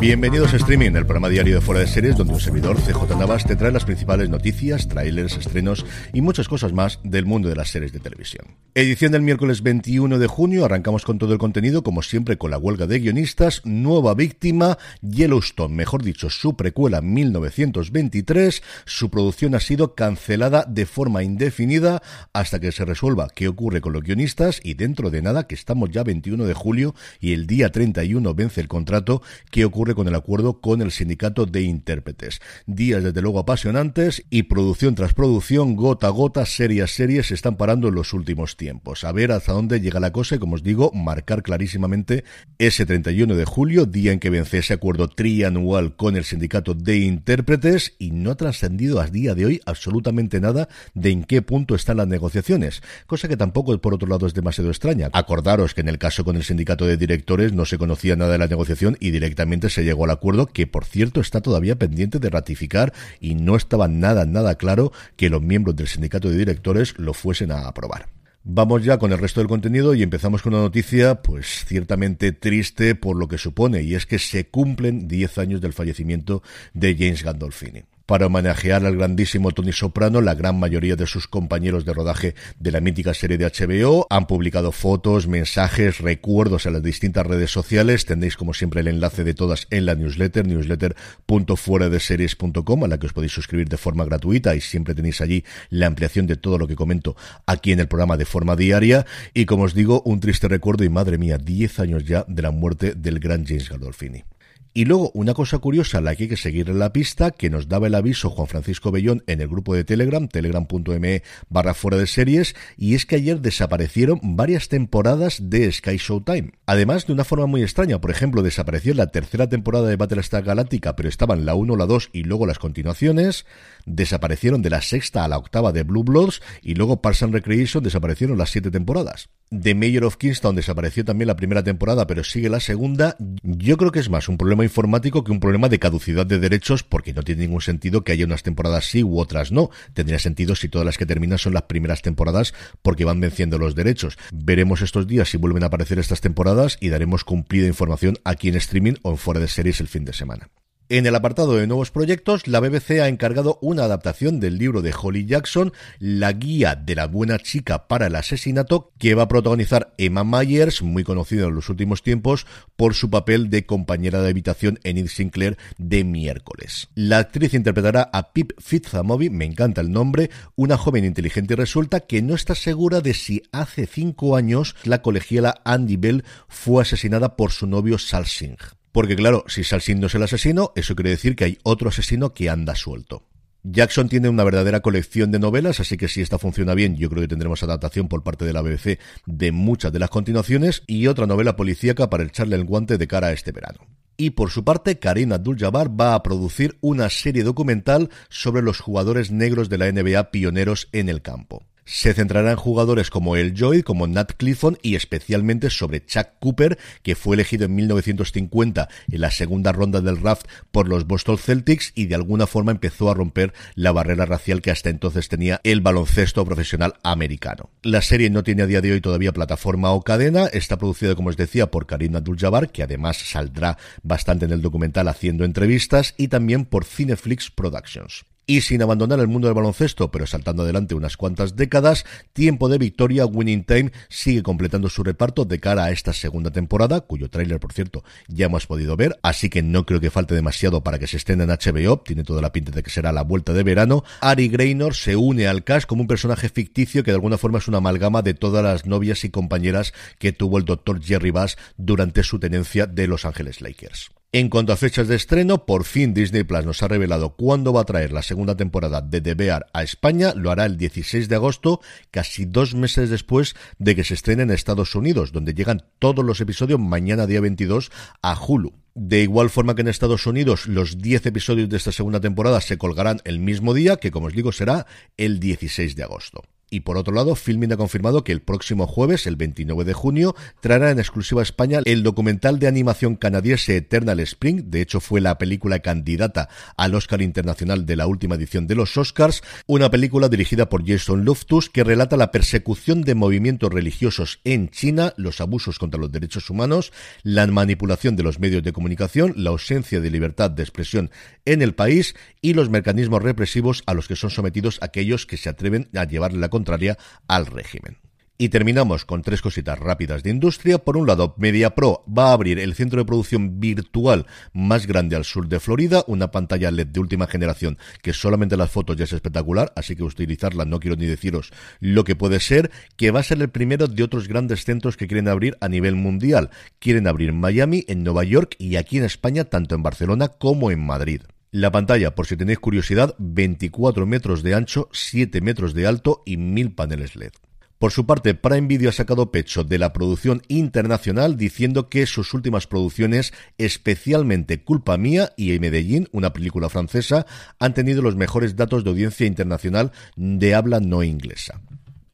Bienvenidos a Streaming, el programa diario de Fuera de Series, donde un servidor, CJ Navas, te trae las principales noticias, trailers, estrenos y muchas cosas más del mundo de las series de televisión. Edición del miércoles 21 de junio, arrancamos con todo el contenido, como siempre con la huelga de guionistas, nueva víctima, Yellowstone, mejor dicho, su precuela 1923, su producción ha sido cancelada de forma indefinida hasta que se resuelva qué ocurre con los guionistas y dentro de nada, que estamos ya 21 de julio y el día 31 vence el contrato, qué ocurre con el acuerdo con el sindicato de intérpretes. Días desde luego apasionantes y producción tras producción, gota a gota, serie a serie, se están parando en los últimos tiempos. A ver hasta dónde llega la cosa y, como os digo, marcar clarísimamente ese 31 de julio, día en que vence ese acuerdo trianual con el sindicato de intérpretes y no ha trascendido a día de hoy absolutamente nada de en qué punto están las negociaciones, cosa que tampoco por otro lado es demasiado extraña. Acordaros que en el caso con el sindicato de directores no se conocía nada de la negociación y directamente se llegó al acuerdo que por cierto está todavía pendiente de ratificar y no estaba nada, nada claro que los miembros del sindicato de directores lo fuesen a aprobar. Vamos ya con el resto del contenido y empezamos con una noticia pues ciertamente triste por lo que supone y es que se cumplen 10 años del fallecimiento de James Gandolfini para homenajear al grandísimo Tony Soprano. La gran mayoría de sus compañeros de rodaje de la mítica serie de HBO han publicado fotos, mensajes, recuerdos en las distintas redes sociales. Tendréis como siempre el enlace de todas en la newsletter, newsletter.fueradeseries.com, a la que os podéis suscribir de forma gratuita y siempre tenéis allí la ampliación de todo lo que comento aquí en el programa de forma diaria. Y como os digo, un triste recuerdo y madre mía, 10 años ya de la muerte del gran James Gandolfini. Y luego, una cosa curiosa, la que hay que seguir en la pista, que nos daba el aviso Juan Francisco Bellón en el grupo de Telegram, telegram.me barra fuera de series, y es que ayer desaparecieron varias temporadas de Sky Showtime. Además, de una forma muy extraña, por ejemplo, desapareció la tercera temporada de Battlestar Galáctica, pero estaban la 1, la 2 y luego las continuaciones, desaparecieron de la sexta a la octava de Blue Bloods, y luego Parks and Recreation desaparecieron las siete temporadas. The Mayor of Kingstown desapareció también la primera temporada, pero sigue la segunda. Yo creo que es más un problema informático que un problema de caducidad de derechos, porque no tiene ningún sentido que haya unas temporadas sí u otras no. Tendría sentido si todas las que terminan son las primeras temporadas, porque van venciendo los derechos. Veremos estos días si vuelven a aparecer estas temporadas y daremos cumplida información aquí en streaming o en fuera de series el fin de semana. En el apartado de nuevos proyectos, la BBC ha encargado una adaptación del libro de Holly Jackson, La guía de la buena chica para el asesinato, que va a protagonizar Emma Myers, muy conocida en los últimos tiempos por su papel de compañera de habitación en Ed Sinclair de miércoles. La actriz interpretará a Pip Fitzamabi, me encanta el nombre, una joven inteligente y resulta que no está segura de si hace cinco años la colegiala Andy Bell fue asesinada por su novio Sal Singh. Porque claro, si Salsin no es el asesino, eso quiere decir que hay otro asesino que anda suelto. Jackson tiene una verdadera colección de novelas, así que si esta funciona bien, yo creo que tendremos adaptación por parte de la BBC de muchas de las continuaciones y otra novela policíaca para echarle el guante de cara a este verano. Y por su parte, Karim Abdul-Jabbar va a producir una serie documental sobre los jugadores negros de la NBA pioneros en el campo. Se centrará en jugadores como El Joy, como Nat Clifford y especialmente sobre Chuck Cooper, que fue elegido en 1950 en la segunda ronda del draft por los Boston Celtics y de alguna forma empezó a romper la barrera racial que hasta entonces tenía el baloncesto profesional americano. La serie no tiene a día de hoy todavía plataforma o cadena, está producida como os decía por Karim Abdul-Jabbar, que además saldrá bastante en el documental haciendo entrevistas y también por Cineflix Productions. Y sin abandonar el mundo del baloncesto, pero saltando adelante unas cuantas décadas, Tiempo de Victoria, Winning Time, sigue completando su reparto de cara a esta segunda temporada, cuyo tráiler, por cierto, ya hemos podido ver, así que no creo que falte demasiado para que se estén en HBO, tiene toda la pinta de que será la vuelta de verano. Ari Graynor se une al cast como un personaje ficticio que de alguna forma es una amalgama de todas las novias y compañeras que tuvo el Dr. Jerry Bass durante su tenencia de Los Ángeles Lakers. En cuanto a fechas de estreno, por fin Disney Plus nos ha revelado cuándo va a traer la segunda temporada de The Bear a España. Lo hará el 16 de agosto, casi dos meses después de que se estrene en Estados Unidos, donde llegan todos los episodios mañana día 22 a Hulu. De igual forma que en Estados Unidos, los 10 episodios de esta segunda temporada se colgarán el mismo día, que como os digo será el 16 de agosto. Y por otro lado, Filmin ha confirmado que el próximo jueves, el 29 de junio, traerá en exclusiva a España el documental de animación canadiense Eternal Spring. De hecho, fue la película candidata al Oscar Internacional de la última edición de los Oscars. Una película dirigida por Jason Luftus que relata la persecución de movimientos religiosos en China, los abusos contra los derechos humanos, la manipulación de los medios de comunicación, la ausencia de libertad de expresión en el país y los mecanismos represivos a los que son sometidos aquellos que se atreven a llevarle la contraria al régimen. Y terminamos con tres cositas rápidas de industria. Por un lado, MediaPro va a abrir el centro de producción virtual más grande al sur de Florida, una pantalla LED de última generación que solamente las fotos ya es espectacular, así que utilizarla no quiero ni deciros lo que puede ser, que va a ser el primero de otros grandes centros que quieren abrir a nivel mundial. Quieren abrir Miami, en Nueva York y aquí en España, tanto en Barcelona como en Madrid. La pantalla, por si tenéis curiosidad, 24 metros de ancho, 7 metros de alto y 1000 paneles LED. Por su parte, Prime Video ha sacado pecho de la producción internacional diciendo que sus últimas producciones, especialmente Culpa Mía y Medellín, una película francesa, han tenido los mejores datos de audiencia internacional de habla no inglesa.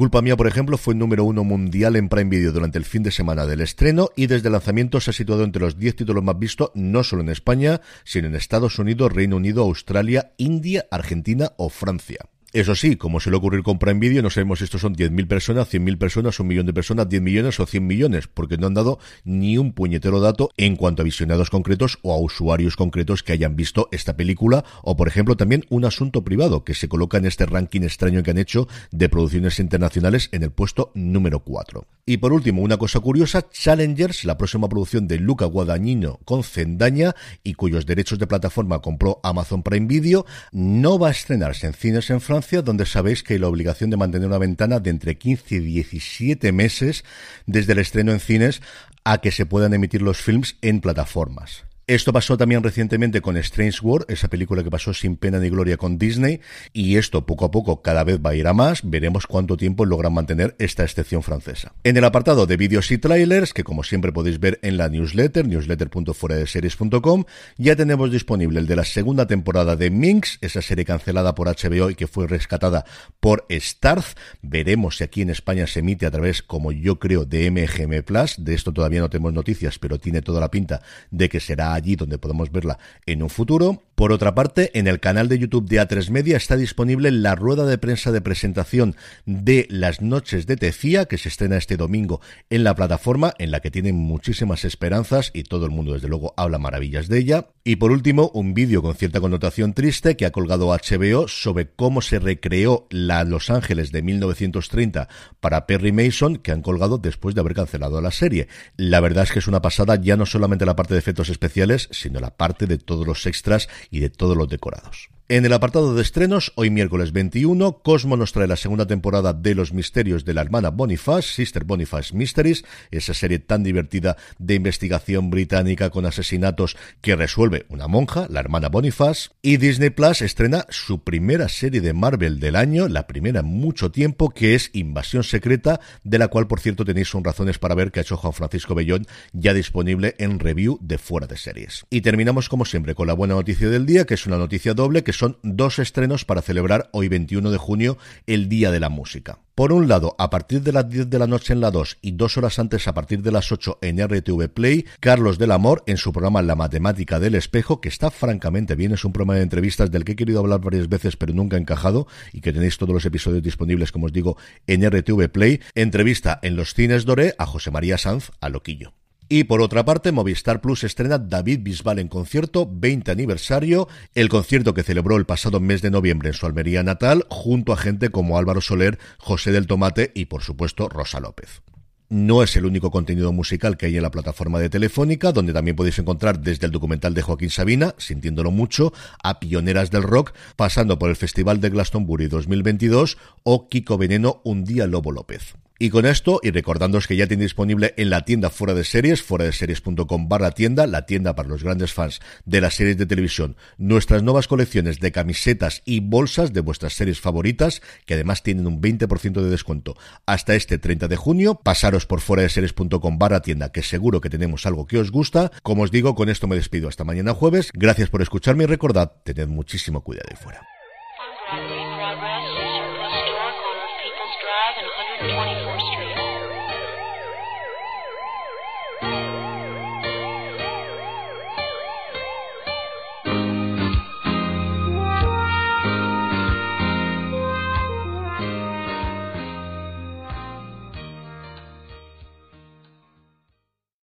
Culpa Mía, por ejemplo, fue número uno mundial en Prime Video durante el fin de semana del estreno y desde el lanzamiento se ha situado entre los 10 títulos más vistos no solo en España, sino en Estados Unidos, Reino Unido, Australia, India, Argentina o Francia. Eso sí, como suele ocurrir con Prime Video, no sabemos si estos son 10.000 personas, 100.000 personas, un millón de personas, 10 millones o 100 millones, porque no han dado ni un puñetero dato en cuanto a visionados concretos o a usuarios concretos que hayan visto esta película, o por ejemplo también un asunto privado que se coloca en este ranking extraño que han hecho de producciones internacionales en el puesto número 4. Y por último, una cosa curiosa, Challengers, la próxima producción de Luca Guadagnino con Zendaña y cuyos derechos de plataforma compró Amazon Prime Video, no va a estrenarse en cines en Francia donde sabéis que hay la obligación de mantener una ventana de entre 15 y 17 meses desde el estreno en cines a que se puedan emitir los films en plataformas. Esto pasó también recientemente con Strange World, esa película que pasó sin pena ni gloria con Disney, y esto poco a poco cada vez va a ir a más, veremos cuánto tiempo logran mantener esta excepción francesa. En el apartado de vídeos y trailers, que como siempre podéis ver en la newsletter, newsletter.fueradeseries.com, ya tenemos disponible el de la segunda temporada de Minx, esa serie cancelada por HBO y que fue rescatada por Starz. Veremos si aquí en España se emite a través, como yo creo, de MGM Plus. De esto todavía no tenemos noticias, pero tiene toda la pinta de que será allí donde podemos verla en un futuro. Por otra parte, en el canal de YouTube de A3 Media está disponible la rueda de prensa de presentación de Las Noches de Tefía, que se estrena este domingo en la plataforma, en la que tienen muchísimas esperanzas y todo el mundo, desde luego, habla maravillas de ella. Y por último, un vídeo con cierta connotación triste que ha colgado HBO sobre cómo se recreó la Los Ángeles de 1930 para Perry Mason, que han colgado después de haber cancelado la serie. La verdad es que es una pasada ya no solamente la parte de efectos especiales, sino la parte de todos los extras y de todos los decorados. En el apartado de estrenos, hoy miércoles 21, Cosmo nos trae la segunda temporada de Los Misterios de la hermana Boniface, Sister Boniface Mysteries, esa serie tan divertida de investigación británica con asesinatos que resuelve una monja, la hermana Boniface. Y Disney Plus estrena su primera serie de Marvel del año, la primera en mucho tiempo, que es Invasión Secreta, de la cual, por cierto, tenéis un razones para ver que ha hecho Juan Francisco Bellón, ya disponible en review de fuera de series. Y terminamos, como siempre, con la buena noticia del día, que es una noticia doble, que son dos estrenos para celebrar hoy 21 de junio el Día de la Música. Por un lado, a partir de las 10 de la noche en la 2 y dos horas antes a partir de las 8 en RTV Play, Carlos del Amor en su programa La Matemática del Espejo, que está francamente bien, es un programa de entrevistas del que he querido hablar varias veces pero nunca he encajado y que tenéis todos los episodios disponibles, como os digo, en RTV Play, entrevista en los cines Doré a José María Sanz a Loquillo. Y por otra parte, Movistar Plus estrena David Bisbal en concierto, 20 aniversario, el concierto que celebró el pasado mes de noviembre en su Almería natal, junto a gente como Álvaro Soler, José del Tomate y, por supuesto, Rosa López. No es el único contenido musical que hay en la plataforma de Telefónica, donde también podéis encontrar desde el documental de Joaquín Sabina, sintiéndolo mucho, a Pioneras del Rock, pasando por el Festival de Glastonbury 2022 o Kiko Veneno, Un Día Lobo López. Y con esto, y recordándoos que ya tiene disponible en la tienda fuera de series, fuera de series.com barra tienda, la tienda para los grandes fans de las series de televisión, nuestras nuevas colecciones de camisetas y bolsas de vuestras series favoritas, que además tienen un 20% de descuento hasta este 30 de junio. Pasaros por fuera de series.com barra tienda, que seguro que tenemos algo que os gusta. Como os digo, con esto me despido hasta mañana jueves. Gracias por escucharme y recordad, tened muchísimo cuidado ahí fuera.